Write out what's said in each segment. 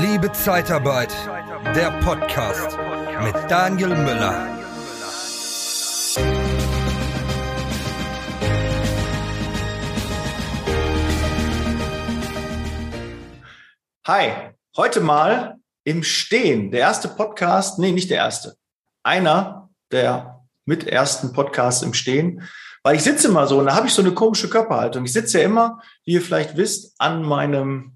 Liebe Zeitarbeit, der Podcast mit Daniel Müller. Hi, heute mal im Stehen. Der erste Podcast, nee, nicht der erste. Einer der mit ersten Podcasts im Stehen. Weil ich sitze immer so und da habe ich so eine komische Körperhaltung. Ich sitze ja immer, wie ihr vielleicht wisst, an meinem,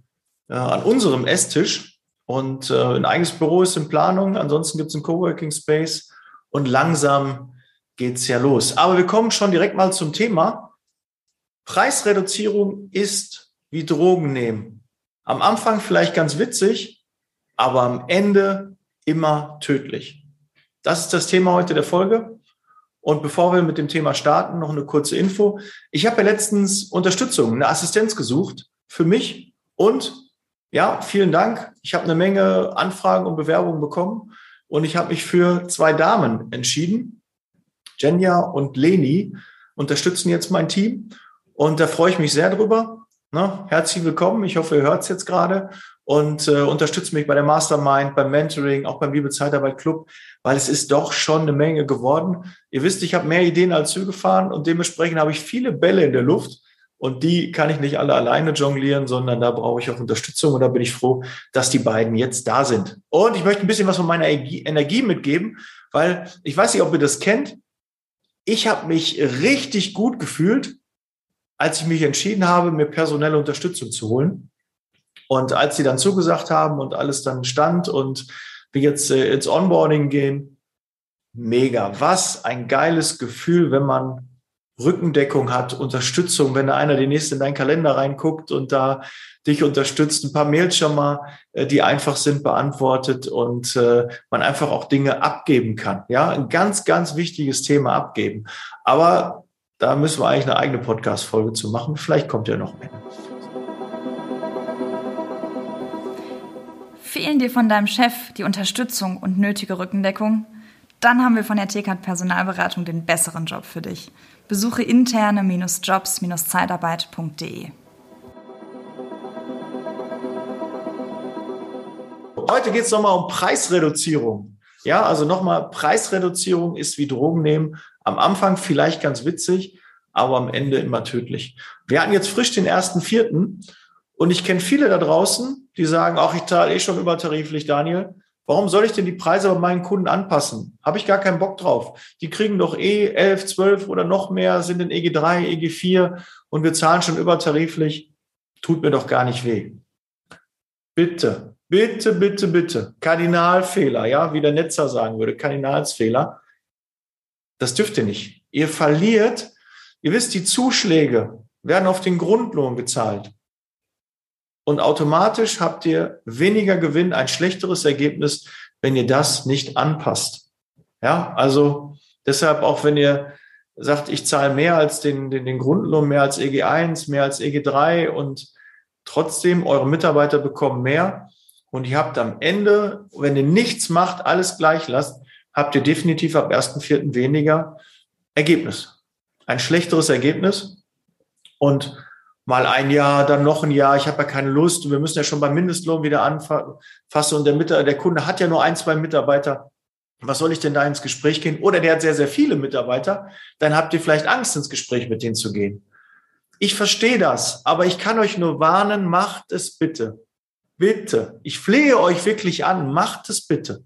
äh, an unserem Esstisch. Und äh, ein eigenes Büro ist in Planung. Ansonsten gibt es einen Coworking Space. Und langsam geht's ja los. Aber wir kommen schon direkt mal zum Thema. Preisreduzierung ist wie Drogen nehmen. Am Anfang vielleicht ganz witzig, aber am Ende immer tödlich. Das ist das Thema heute der Folge. Und bevor wir mit dem Thema starten, noch eine kurze Info. Ich habe ja letztens Unterstützung, eine Assistenz gesucht für mich und ja, vielen Dank. Ich habe eine Menge Anfragen und Bewerbungen bekommen und ich habe mich für zwei Damen entschieden. Jenja und Leni unterstützen jetzt mein Team und da freue ich mich sehr drüber. Ne? Herzlich willkommen. Ich hoffe, ihr hört es jetzt gerade und äh, unterstützt mich bei der Mastermind, beim Mentoring, auch beim Liebe Zeitarbeit Club, weil es ist doch schon eine Menge geworden. Ihr wisst, ich habe mehr Ideen als Züge fahren und dementsprechend habe ich viele Bälle in der Luft und die kann ich nicht alle alleine jonglieren, sondern da brauche ich auch Unterstützung und da bin ich froh, dass die beiden jetzt da sind. Und ich möchte ein bisschen was von meiner Energie mitgeben, weil ich weiß nicht, ob ihr das kennt. Ich habe mich richtig gut gefühlt, als ich mich entschieden habe, mir personelle Unterstützung zu holen. Und als sie dann zugesagt haben und alles dann stand und wir jetzt äh, ins Onboarding gehen, mega. Was ein geiles Gefühl, wenn man Rückendeckung hat, Unterstützung, wenn da einer den nächsten in deinen Kalender reinguckt und da dich unterstützt, ein paar Mails schon mal, äh, die einfach sind, beantwortet und äh, man einfach auch Dinge abgeben kann. Ja, ein ganz, ganz wichtiges Thema abgeben. Aber da müssen wir eigentlich eine eigene Podcast-Folge zu machen. Vielleicht kommt ja noch mehr. Fehlen dir von deinem Chef die Unterstützung und nötige Rückendeckung? Dann haben wir von der TKAT Personalberatung den besseren Job für dich. Besuche interne-jobs-zeitarbeit.de. Heute geht es nochmal um Preisreduzierung. Ja, also nochmal, Preisreduzierung ist wie Drogen nehmen. Am Anfang vielleicht ganz witzig, aber am Ende immer tödlich. Wir hatten jetzt frisch den ersten Vierten und ich kenne viele da draußen, die sagen, ach, ich zahle eh schon übertariflich, Daniel. Warum soll ich denn die Preise bei meinen Kunden anpassen? Habe ich gar keinen Bock drauf. Die kriegen doch eh 11, 12 oder noch mehr, sind in EG3, EG4 und wir zahlen schon übertariflich. Tut mir doch gar nicht weh. Bitte, bitte, bitte, bitte. Kardinalfehler, ja, wie der Netzer sagen würde, Kardinalsfehler. Das dürft ihr nicht. Ihr verliert, ihr wisst, die Zuschläge werden auf den Grundlohn gezahlt und automatisch habt ihr weniger Gewinn, ein schlechteres Ergebnis, wenn ihr das nicht anpasst. Ja, also deshalb auch wenn ihr sagt, ich zahle mehr als den, den, den Grundlohn, mehr als EG1, mehr als EG3 und trotzdem eure Mitarbeiter bekommen mehr und ihr habt am Ende, wenn ihr nichts macht, alles gleich lasst, habt ihr definitiv ab 1.4. weniger Ergebnis. Ein schlechteres Ergebnis und mal ein Jahr, dann noch ein Jahr, ich habe ja keine Lust und wir müssen ja schon beim Mindestlohn wieder anfassen und der, der Kunde hat ja nur ein, zwei Mitarbeiter. Was soll ich denn da ins Gespräch gehen? Oder der hat sehr, sehr viele Mitarbeiter, dann habt ihr vielleicht Angst, ins Gespräch mit denen zu gehen. Ich verstehe das, aber ich kann euch nur warnen, macht es bitte. Bitte. Ich flehe euch wirklich an, macht es bitte.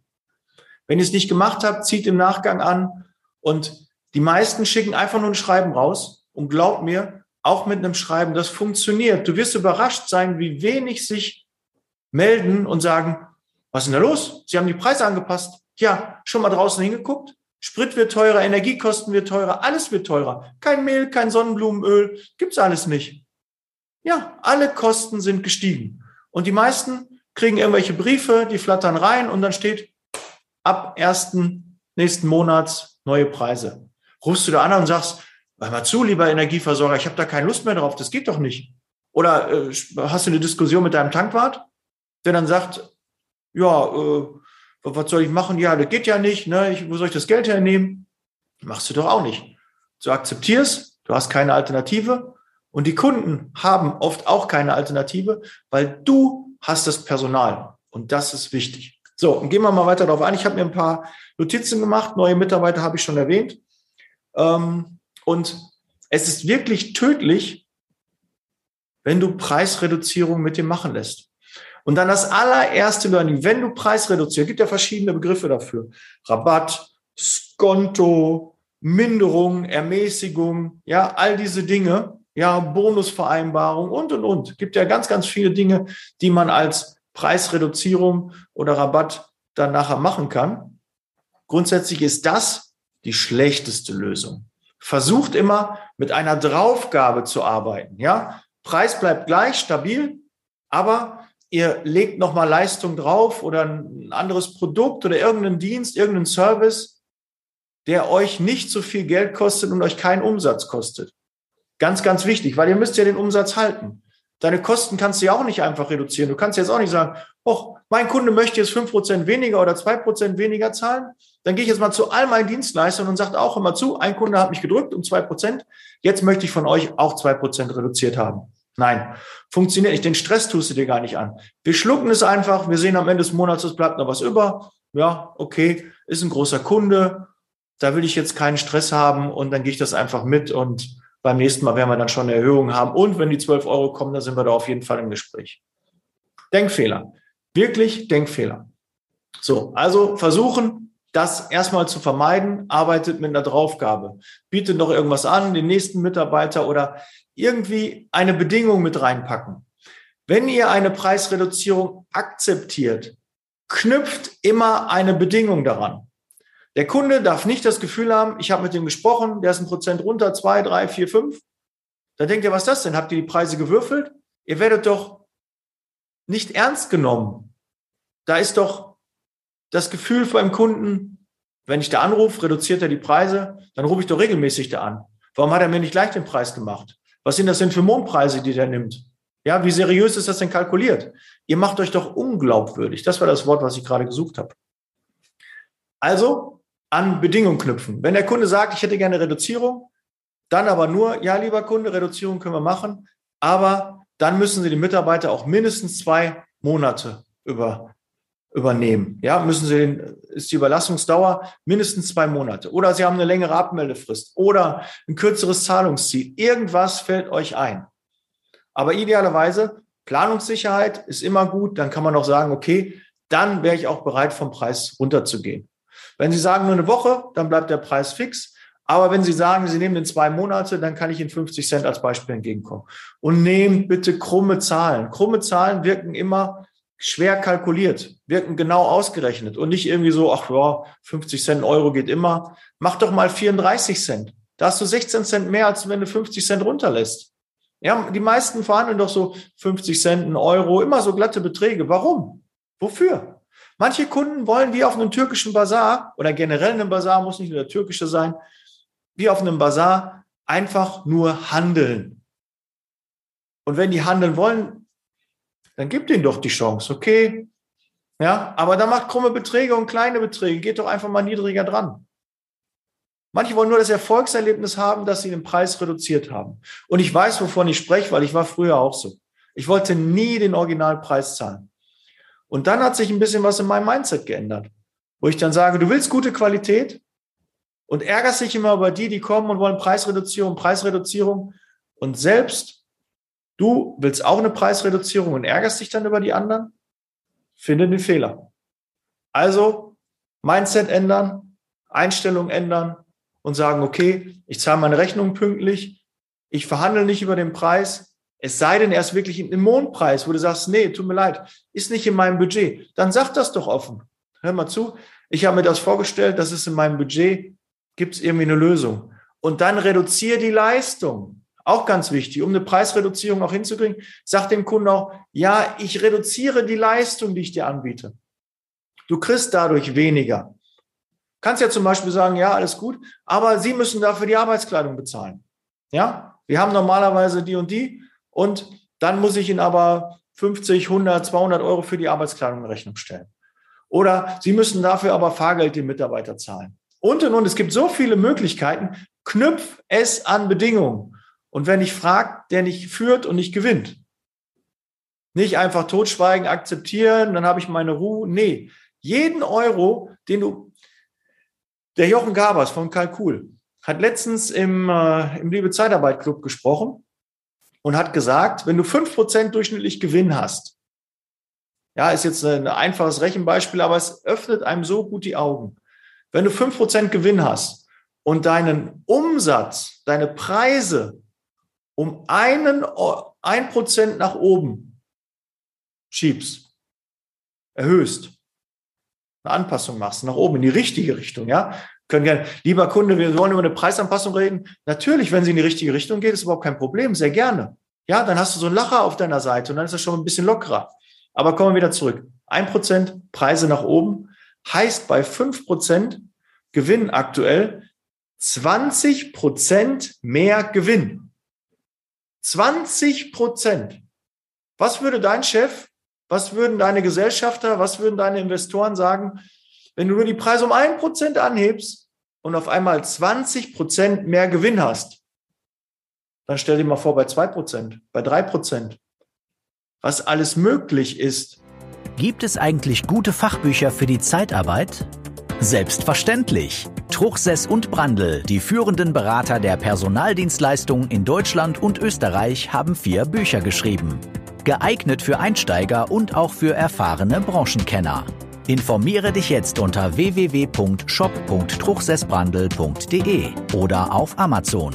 Wenn ihr es nicht gemacht habt, zieht im Nachgang an und die meisten schicken einfach nur ein Schreiben raus und glaubt mir, auch mit einem Schreiben, das funktioniert. Du wirst überrascht sein, wie wenig sich melden und sagen, was ist denn da los? Sie haben die Preise angepasst. Ja, schon mal draußen hingeguckt? Sprit wird teurer, Energiekosten wird teurer, alles wird teurer. Kein Mehl, kein Sonnenblumenöl, gibt's alles nicht. Ja, alle Kosten sind gestiegen. Und die meisten kriegen irgendwelche Briefe, die flattern rein und dann steht ab ersten nächsten Monats neue Preise. Rufst du da an und sagst, Hör mal zu, lieber Energieversorger, ich habe da keine Lust mehr drauf, das geht doch nicht. Oder äh, hast du eine Diskussion mit deinem Tankwart, der dann sagt, ja, äh, was soll ich machen? Ja, das geht ja nicht, ne? Ich, wo soll ich das Geld hernehmen? Machst du doch auch nicht. Du akzeptierst, du hast keine Alternative und die Kunden haben oft auch keine Alternative, weil du hast das Personal Und das ist wichtig. So, und gehen wir mal weiter darauf ein. Ich habe mir ein paar Notizen gemacht. Neue Mitarbeiter habe ich schon erwähnt. Ähm, und es ist wirklich tödlich, wenn du Preisreduzierung mit dem machen lässt. Und dann das allererste Learning, wenn du Preisreduzierst, gibt ja verschiedene Begriffe dafür. Rabatt, Skonto, Minderung, Ermäßigung, ja, all diese Dinge, ja, Bonusvereinbarung und, und, und. Gibt ja ganz, ganz viele Dinge, die man als Preisreduzierung oder Rabatt dann nachher machen kann. Grundsätzlich ist das die schlechteste Lösung. Versucht immer mit einer Draufgabe zu arbeiten, ja. Preis bleibt gleich, stabil, aber ihr legt nochmal Leistung drauf oder ein anderes Produkt oder irgendeinen Dienst, irgendeinen Service, der euch nicht so viel Geld kostet und euch keinen Umsatz kostet. Ganz, ganz wichtig, weil ihr müsst ja den Umsatz halten. Deine Kosten kannst du ja auch nicht einfach reduzieren. Du kannst jetzt auch nicht sagen, oh, mein Kunde möchte jetzt fünf Prozent weniger oder zwei Prozent weniger zahlen. Dann gehe ich jetzt mal zu all meinen Dienstleistern und sage auch immer zu, ein Kunde hat mich gedrückt um zwei Prozent. Jetzt möchte ich von euch auch zwei Prozent reduziert haben. Nein, funktioniert nicht. Den Stress tust du dir gar nicht an. Wir schlucken es einfach. Wir sehen am Ende des Monats, es bleibt noch was über. Ja, okay, ist ein großer Kunde. Da will ich jetzt keinen Stress haben und dann gehe ich das einfach mit und beim nächsten Mal werden wir dann schon eine Erhöhung haben. Und wenn die 12 Euro kommen, dann sind wir da auf jeden Fall im Gespräch. Denkfehler. Wirklich Denkfehler. So, also versuchen, das erstmal zu vermeiden, arbeitet mit einer Draufgabe. Bietet noch irgendwas an, den nächsten Mitarbeiter oder irgendwie eine Bedingung mit reinpacken. Wenn ihr eine Preisreduzierung akzeptiert, knüpft immer eine Bedingung daran. Der Kunde darf nicht das Gefühl haben, ich habe mit dem gesprochen, der ist ein Prozent runter, zwei, drei, vier, fünf. Da denkt ihr, was ist das denn? Habt ihr die Preise gewürfelt? Ihr werdet doch nicht ernst genommen. Da ist doch das Gefühl beim Kunden, wenn ich da anrufe, reduziert er die Preise, dann rufe ich doch regelmäßig da an. Warum hat er mir nicht gleich den Preis gemacht? Was sind das denn für Mondpreise, die der nimmt? Ja, wie seriös ist das denn kalkuliert? Ihr macht euch doch unglaubwürdig. Das war das Wort, was ich gerade gesucht habe. Also an Bedingungen knüpfen. Wenn der Kunde sagt, ich hätte gerne Reduzierung, dann aber nur, ja, lieber Kunde, Reduzierung können wir machen, aber dann müssen Sie die Mitarbeiter auch mindestens zwei Monate über, übernehmen. Ja, müssen Sie den, ist die Überlassungsdauer mindestens zwei Monate. Oder Sie haben eine längere Abmeldefrist oder ein kürzeres Zahlungsziel. Irgendwas fällt euch ein. Aber idealerweise, Planungssicherheit ist immer gut. Dann kann man auch sagen, okay, dann wäre ich auch bereit, vom Preis runterzugehen. Wenn Sie sagen nur eine Woche, dann bleibt der Preis fix. Aber wenn Sie sagen, Sie nehmen den zwei Monate, dann kann ich Ihnen 50 Cent als Beispiel entgegenkommen. Und nehmt bitte krumme Zahlen. Krumme Zahlen wirken immer schwer kalkuliert, wirken genau ausgerechnet und nicht irgendwie so, ach ja, 50 Cent Euro geht immer. Mach doch mal 34 Cent. Da hast du 16 Cent mehr, als wenn du 50 Cent runterlässt. Ja, die meisten verhandeln doch so 50 Cent, ein Euro, immer so glatte Beträge. Warum? Wofür? Manche Kunden wollen wie auf einem türkischen Bazar oder generell einem Bazar, muss nicht nur der türkische sein, wie auf einem Bazar einfach nur handeln. Und wenn die handeln wollen, dann gibt ihnen doch die Chance, okay? Ja, aber dann macht krumme Beträge und kleine Beträge, geht doch einfach mal niedriger dran. Manche wollen nur das Erfolgserlebnis haben, dass sie den Preis reduziert haben. Und ich weiß, wovon ich spreche, weil ich war früher auch so. Ich wollte nie den Originalpreis zahlen. Und dann hat sich ein bisschen was in meinem Mindset geändert, wo ich dann sage, du willst gute Qualität und ärgerst dich immer über die, die kommen und wollen Preisreduzierung, Preisreduzierung. Und selbst du willst auch eine Preisreduzierung und ärgerst dich dann über die anderen, finde den Fehler. Also Mindset ändern, Einstellung ändern und sagen, okay, ich zahle meine Rechnung pünktlich, ich verhandle nicht über den Preis, es sei denn, er ist wirklich im Mondpreis, wo du sagst, nee, tut mir leid, ist nicht in meinem Budget. Dann sag das doch offen. Hör mal zu. Ich habe mir das vorgestellt, das ist in meinem Budget. Gibt es irgendwie eine Lösung? Und dann reduziere die Leistung. Auch ganz wichtig, um eine Preisreduzierung auch hinzukriegen. Sag dem Kunden auch, ja, ich reduziere die Leistung, die ich dir anbiete. Du kriegst dadurch weniger. Kannst ja zum Beispiel sagen, ja, alles gut, aber Sie müssen dafür die Arbeitskleidung bezahlen. Ja, wir haben normalerweise die und die. Und dann muss ich Ihnen aber 50, 100, 200 Euro für die Arbeitskleidung in Rechnung stellen. Oder Sie müssen dafür aber Fahrgeld den Mitarbeiter zahlen. Und und und. Es gibt so viele Möglichkeiten. Knüpf es an Bedingungen. Und wer nicht fragt, der nicht führt und nicht gewinnt. Nicht einfach totschweigen, akzeptieren, dann habe ich meine Ruhe. Nee, jeden Euro, den du, der Jochen Gabers von Kalkul hat letztens im, äh, im Liebe Zeitarbeit Club gesprochen und hat gesagt, wenn du fünf Prozent durchschnittlich Gewinn hast, ja, ist jetzt ein einfaches Rechenbeispiel, aber es öffnet einem so gut die Augen. Wenn du fünf Prozent Gewinn hast und deinen Umsatz, deine Preise um einen, ein Prozent nach oben schiebst, erhöhst, eine Anpassung machst, nach oben in die richtige Richtung, ja, können gerne, lieber Kunde, wir wollen über eine Preisanpassung reden. Natürlich, wenn sie in die richtige Richtung geht, ist überhaupt kein Problem, sehr gerne. Ja, dann hast du so einen Lacher auf deiner Seite und dann ist das schon ein bisschen lockerer. Aber kommen wir wieder zurück. Ein Prozent Preise nach oben heißt bei fünf Prozent Gewinn aktuell 20 Prozent mehr Gewinn. 20 Prozent. Was würde dein Chef, was würden deine Gesellschafter, was würden deine Investoren sagen, wenn du nur die Preise um ein Prozent anhebst und auf einmal 20 Prozent mehr Gewinn hast, dann stell dir mal vor, bei zwei Prozent, bei drei Prozent, was alles möglich ist. Gibt es eigentlich gute Fachbücher für die Zeitarbeit? Selbstverständlich. Truchsess und Brandl, die führenden Berater der Personaldienstleistungen in Deutschland und Österreich, haben vier Bücher geschrieben. Geeignet für Einsteiger und auch für erfahrene Branchenkenner. Informiere dich jetzt unter www.shop.truchsessbrandel.de oder auf Amazon.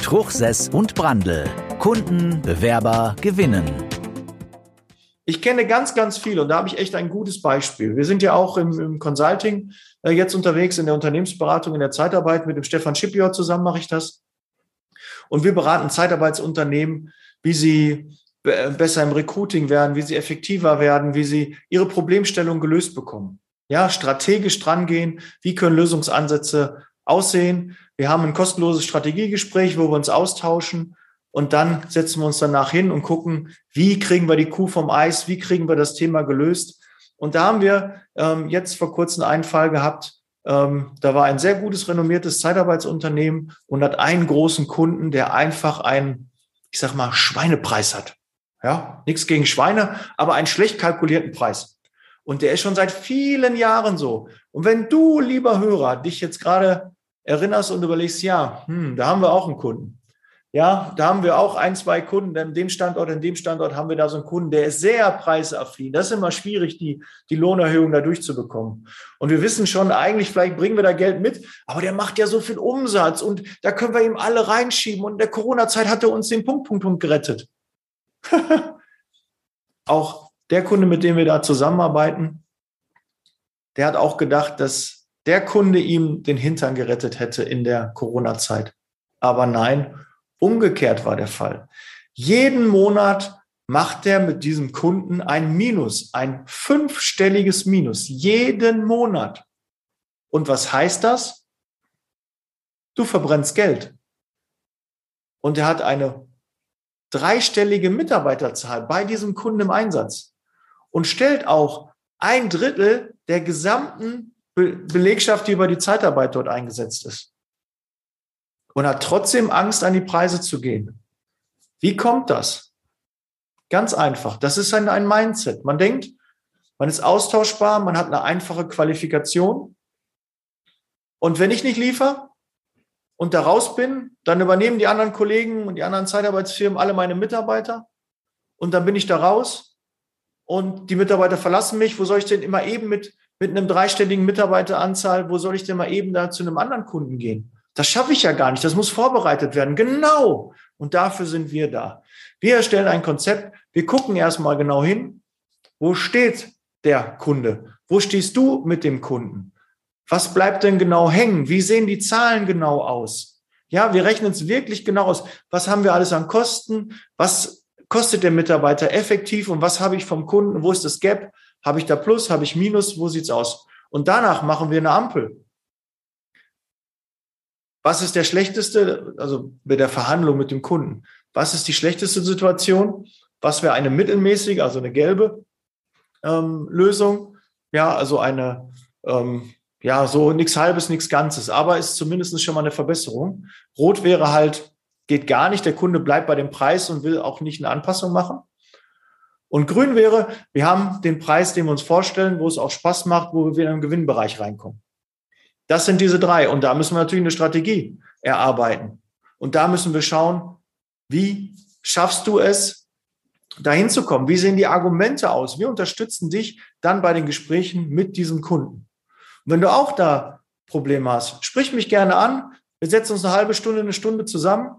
Truchsess und Brandel. Kunden, Bewerber gewinnen. Ich kenne ganz, ganz viel und da habe ich echt ein gutes Beispiel. Wir sind ja auch im, im Consulting äh, jetzt unterwegs, in der Unternehmensberatung, in der Zeitarbeit. Mit dem Stefan Schippior zusammen mache ich das. Und wir beraten Zeitarbeitsunternehmen, wie sie besser im Recruiting werden, wie sie effektiver werden, wie sie ihre Problemstellung gelöst bekommen. Ja, strategisch drangehen. Wie können Lösungsansätze aussehen? Wir haben ein kostenloses Strategiegespräch, wo wir uns austauschen. Und dann setzen wir uns danach hin und gucken, wie kriegen wir die Kuh vom Eis? Wie kriegen wir das Thema gelöst? Und da haben wir ähm, jetzt vor kurzem einen Fall gehabt. Ähm, da war ein sehr gutes, renommiertes Zeitarbeitsunternehmen und hat einen großen Kunden, der einfach einen, ich sag mal, Schweinepreis hat. Ja, nichts gegen Schweine, aber einen schlecht kalkulierten Preis. Und der ist schon seit vielen Jahren so. Und wenn du, lieber Hörer, dich jetzt gerade erinnerst und überlegst, ja, hm, da haben wir auch einen Kunden. Ja, da haben wir auch ein, zwei Kunden, an dem Standort, an dem Standort haben wir da so einen Kunden, der ist sehr preisaffin. Das ist immer schwierig, die, die Lohnerhöhung da durchzubekommen. Und wir wissen schon, eigentlich, vielleicht bringen wir da Geld mit, aber der macht ja so viel Umsatz und da können wir ihm alle reinschieben. Und in der Corona-Zeit hat er uns den Punkt, Punkt, Punkt gerettet. auch der Kunde, mit dem wir da zusammenarbeiten, der hat auch gedacht, dass der Kunde ihm den Hintern gerettet hätte in der Corona-Zeit. Aber nein, umgekehrt war der Fall. Jeden Monat macht er mit diesem Kunden ein Minus, ein fünfstelliges Minus, jeden Monat. Und was heißt das? Du verbrennst Geld. Und er hat eine dreistellige Mitarbeiterzahl bei diesem Kunden im Einsatz und stellt auch ein Drittel der gesamten Be Belegschaft, die über die Zeitarbeit dort eingesetzt ist. Und hat trotzdem Angst, an die Preise zu gehen. Wie kommt das? Ganz einfach. Das ist ein, ein Mindset. Man denkt, man ist austauschbar, man hat eine einfache Qualifikation. Und wenn ich nicht liefere, und da raus bin, dann übernehmen die anderen Kollegen und die anderen Zeitarbeitsfirmen alle meine Mitarbeiter und dann bin ich da raus und die Mitarbeiter verlassen mich. Wo soll ich denn immer eben mit, mit einem dreistelligen Mitarbeiteranzahl, wo soll ich denn mal eben da zu einem anderen Kunden gehen? Das schaffe ich ja gar nicht. Das muss vorbereitet werden. Genau. Und dafür sind wir da. Wir erstellen ein Konzept. Wir gucken erstmal genau hin. Wo steht der Kunde? Wo stehst du mit dem Kunden? Was bleibt denn genau hängen? Wie sehen die Zahlen genau aus? Ja, wir rechnen es wirklich genau aus. Was haben wir alles an Kosten? Was kostet der Mitarbeiter effektiv und was habe ich vom Kunden? Wo ist das Gap? Habe ich da Plus? Habe ich Minus? Wo sieht's aus? Und danach machen wir eine Ampel. Was ist der schlechteste, also bei der Verhandlung mit dem Kunden? Was ist die schlechteste Situation? Was wäre eine mittelmäßige, also eine gelbe ähm, Lösung? Ja, also eine ähm, ja, so nichts Halbes, nichts Ganzes, aber ist zumindest schon mal eine Verbesserung. Rot wäre halt, geht gar nicht, der Kunde bleibt bei dem Preis und will auch nicht eine Anpassung machen. Und grün wäre, wir haben den Preis, den wir uns vorstellen, wo es auch Spaß macht, wo wir in den Gewinnbereich reinkommen. Das sind diese drei. Und da müssen wir natürlich eine Strategie erarbeiten. Und da müssen wir schauen, wie schaffst du es, dahin zu kommen? Wie sehen die Argumente aus? Wir unterstützen dich dann bei den Gesprächen mit diesem Kunden. Und wenn du auch da Probleme hast, sprich mich gerne an. Wir setzen uns eine halbe Stunde, eine Stunde zusammen,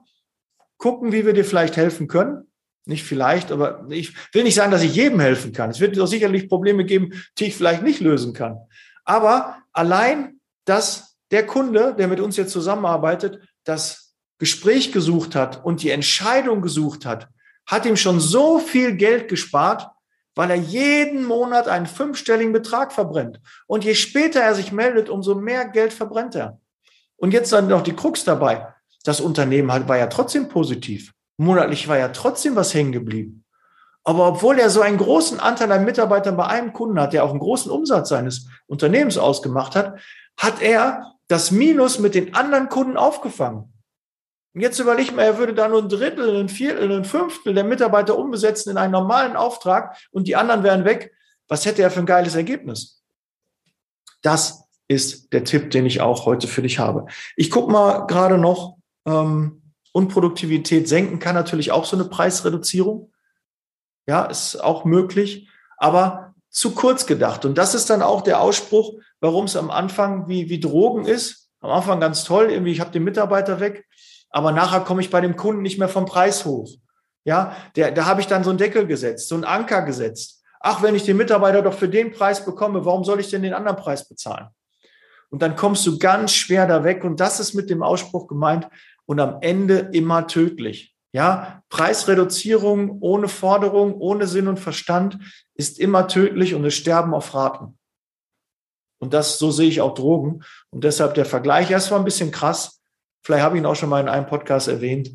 gucken, wie wir dir vielleicht helfen können. Nicht vielleicht, aber ich will nicht sagen, dass ich jedem helfen kann. Es wird doch sicherlich Probleme geben, die ich vielleicht nicht lösen kann. Aber allein, dass der Kunde, der mit uns jetzt zusammenarbeitet, das Gespräch gesucht hat und die Entscheidung gesucht hat, hat ihm schon so viel Geld gespart, weil er jeden Monat einen fünfstelligen Betrag verbrennt. Und je später er sich meldet, umso mehr Geld verbrennt er. Und jetzt dann noch die Krux dabei. Das Unternehmen war ja trotzdem positiv. Monatlich war ja trotzdem was hängen geblieben. Aber obwohl er so einen großen Anteil an Mitarbeitern bei einem Kunden hat, der auch einen großen Umsatz seines Unternehmens ausgemacht hat, hat er das Minus mit den anderen Kunden aufgefangen. Und jetzt überleg mal, er würde da nur ein Drittel, ein Viertel, ein Fünftel der Mitarbeiter umbesetzen in einen normalen Auftrag und die anderen wären weg. Was hätte er für ein geiles Ergebnis? Das ist der Tipp, den ich auch heute für dich habe. Ich gucke mal gerade noch, ähm, Unproduktivität senken kann natürlich auch so eine Preisreduzierung. Ja, ist auch möglich, aber zu kurz gedacht. Und das ist dann auch der Ausspruch, warum es am Anfang wie, wie Drogen ist. Am Anfang ganz toll, irgendwie, ich habe den Mitarbeiter weg aber nachher komme ich bei dem Kunden nicht mehr vom Preis hoch. Ja, der, da habe ich dann so einen Deckel gesetzt, so einen Anker gesetzt. Ach, wenn ich den Mitarbeiter doch für den Preis bekomme, warum soll ich denn den anderen Preis bezahlen? Und dann kommst du ganz schwer da weg. Und das ist mit dem Ausspruch gemeint und am Ende immer tödlich. Ja, Preisreduzierung ohne Forderung, ohne Sinn und Verstand ist immer tödlich und es sterben auf Raten. Und das, so sehe ich auch Drogen. Und deshalb der Vergleich, erst war ein bisschen krass, Vielleicht habe ich ihn auch schon mal in einem Podcast erwähnt,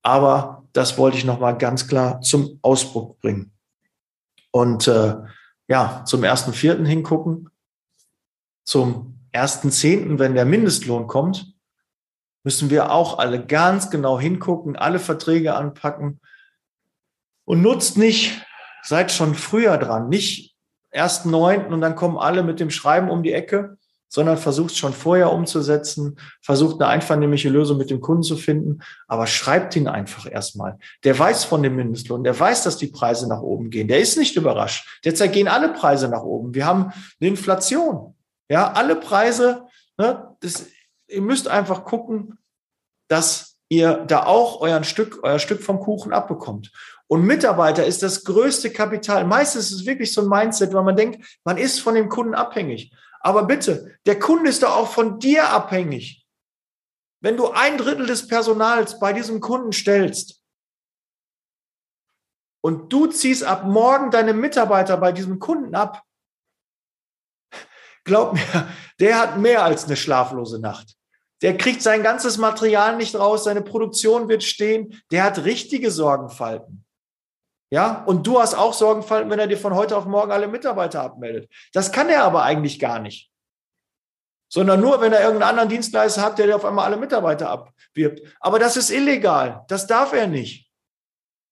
aber das wollte ich noch mal ganz klar zum Ausdruck bringen. Und äh, ja, zum ersten Vierten hingucken, zum ersten Zehnten, wenn der Mindestlohn kommt, müssen wir auch alle ganz genau hingucken, alle Verträge anpacken und nutzt nicht, seid schon früher dran, nicht erst neunten und dann kommen alle mit dem Schreiben um die Ecke, sondern versucht schon vorher umzusetzen, versucht eine einvernehmliche Lösung mit dem Kunden zu finden, aber schreibt ihn einfach erstmal. Der weiß von dem Mindestlohn, der weiß, dass die Preise nach oben gehen, der ist nicht überrascht. Derzeit gehen alle Preise nach oben. Wir haben eine Inflation. Ja, alle Preise, ne, das, ihr müsst einfach gucken, dass ihr da auch euer Stück, euer Stück vom Kuchen abbekommt. Und Mitarbeiter ist das größte Kapital. Meistens ist es wirklich so ein Mindset, weil man denkt, man ist von dem Kunden abhängig. Aber bitte, der Kunde ist doch auch von dir abhängig. Wenn du ein Drittel des Personals bei diesem Kunden stellst und du ziehst ab morgen deine Mitarbeiter bei diesem Kunden ab, glaub mir, der hat mehr als eine schlaflose Nacht. Der kriegt sein ganzes Material nicht raus, seine Produktion wird stehen, der hat richtige Sorgenfalten. Ja, und du hast auch Sorgenfalten, wenn er dir von heute auf morgen alle Mitarbeiter abmeldet. Das kann er aber eigentlich gar nicht. Sondern nur, wenn er irgendeinen anderen Dienstleister hat, der dir auf einmal alle Mitarbeiter abwirbt. Aber das ist illegal. Das darf er nicht.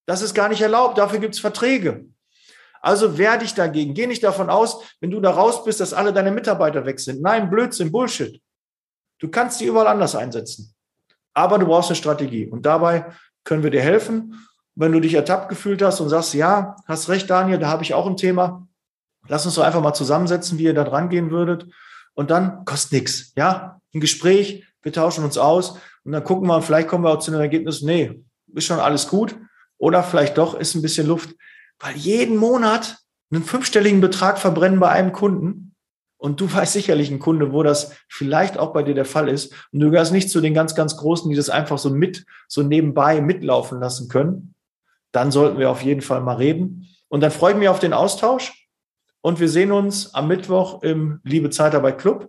Das ist gar nicht erlaubt. Dafür gibt es Verträge. Also wehr dich dagegen. Geh nicht davon aus, wenn du da raus bist, dass alle deine Mitarbeiter weg sind. Nein, Blödsinn, Bullshit. Du kannst die überall anders einsetzen. Aber du brauchst eine Strategie. Und dabei können wir dir helfen wenn du dich ertappt gefühlt hast und sagst, ja, hast recht, Daniel, da habe ich auch ein Thema. Lass uns doch einfach mal zusammensetzen, wie ihr da dran gehen würdet. Und dann kostet nichts. Ja, ein Gespräch, wir tauschen uns aus und dann gucken wir, vielleicht kommen wir auch zu einem Ergebnis, nee, ist schon alles gut. Oder vielleicht doch ist ein bisschen Luft, weil jeden Monat einen fünfstelligen Betrag verbrennen bei einem Kunden. Und du weißt sicherlich einen Kunde, wo das vielleicht auch bei dir der Fall ist. Und du gehörst nicht zu den ganz, ganz Großen, die das einfach so mit, so nebenbei mitlaufen lassen können dann sollten wir auf jeden Fall mal reden. Und dann freue ich mich auf den Austausch. Und wir sehen uns am Mittwoch im Liebe Zeitarbeit Club,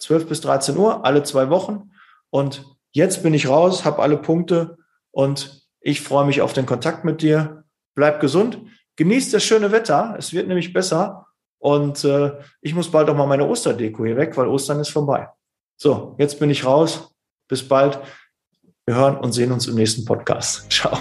12 bis 13 Uhr, alle zwei Wochen. Und jetzt bin ich raus, habe alle Punkte und ich freue mich auf den Kontakt mit dir. Bleib gesund, genießt das schöne Wetter. Es wird nämlich besser. Und äh, ich muss bald auch mal meine Osterdeko hier weg, weil Ostern ist vorbei. So, jetzt bin ich raus. Bis bald. Wir hören und sehen uns im nächsten Podcast. Ciao.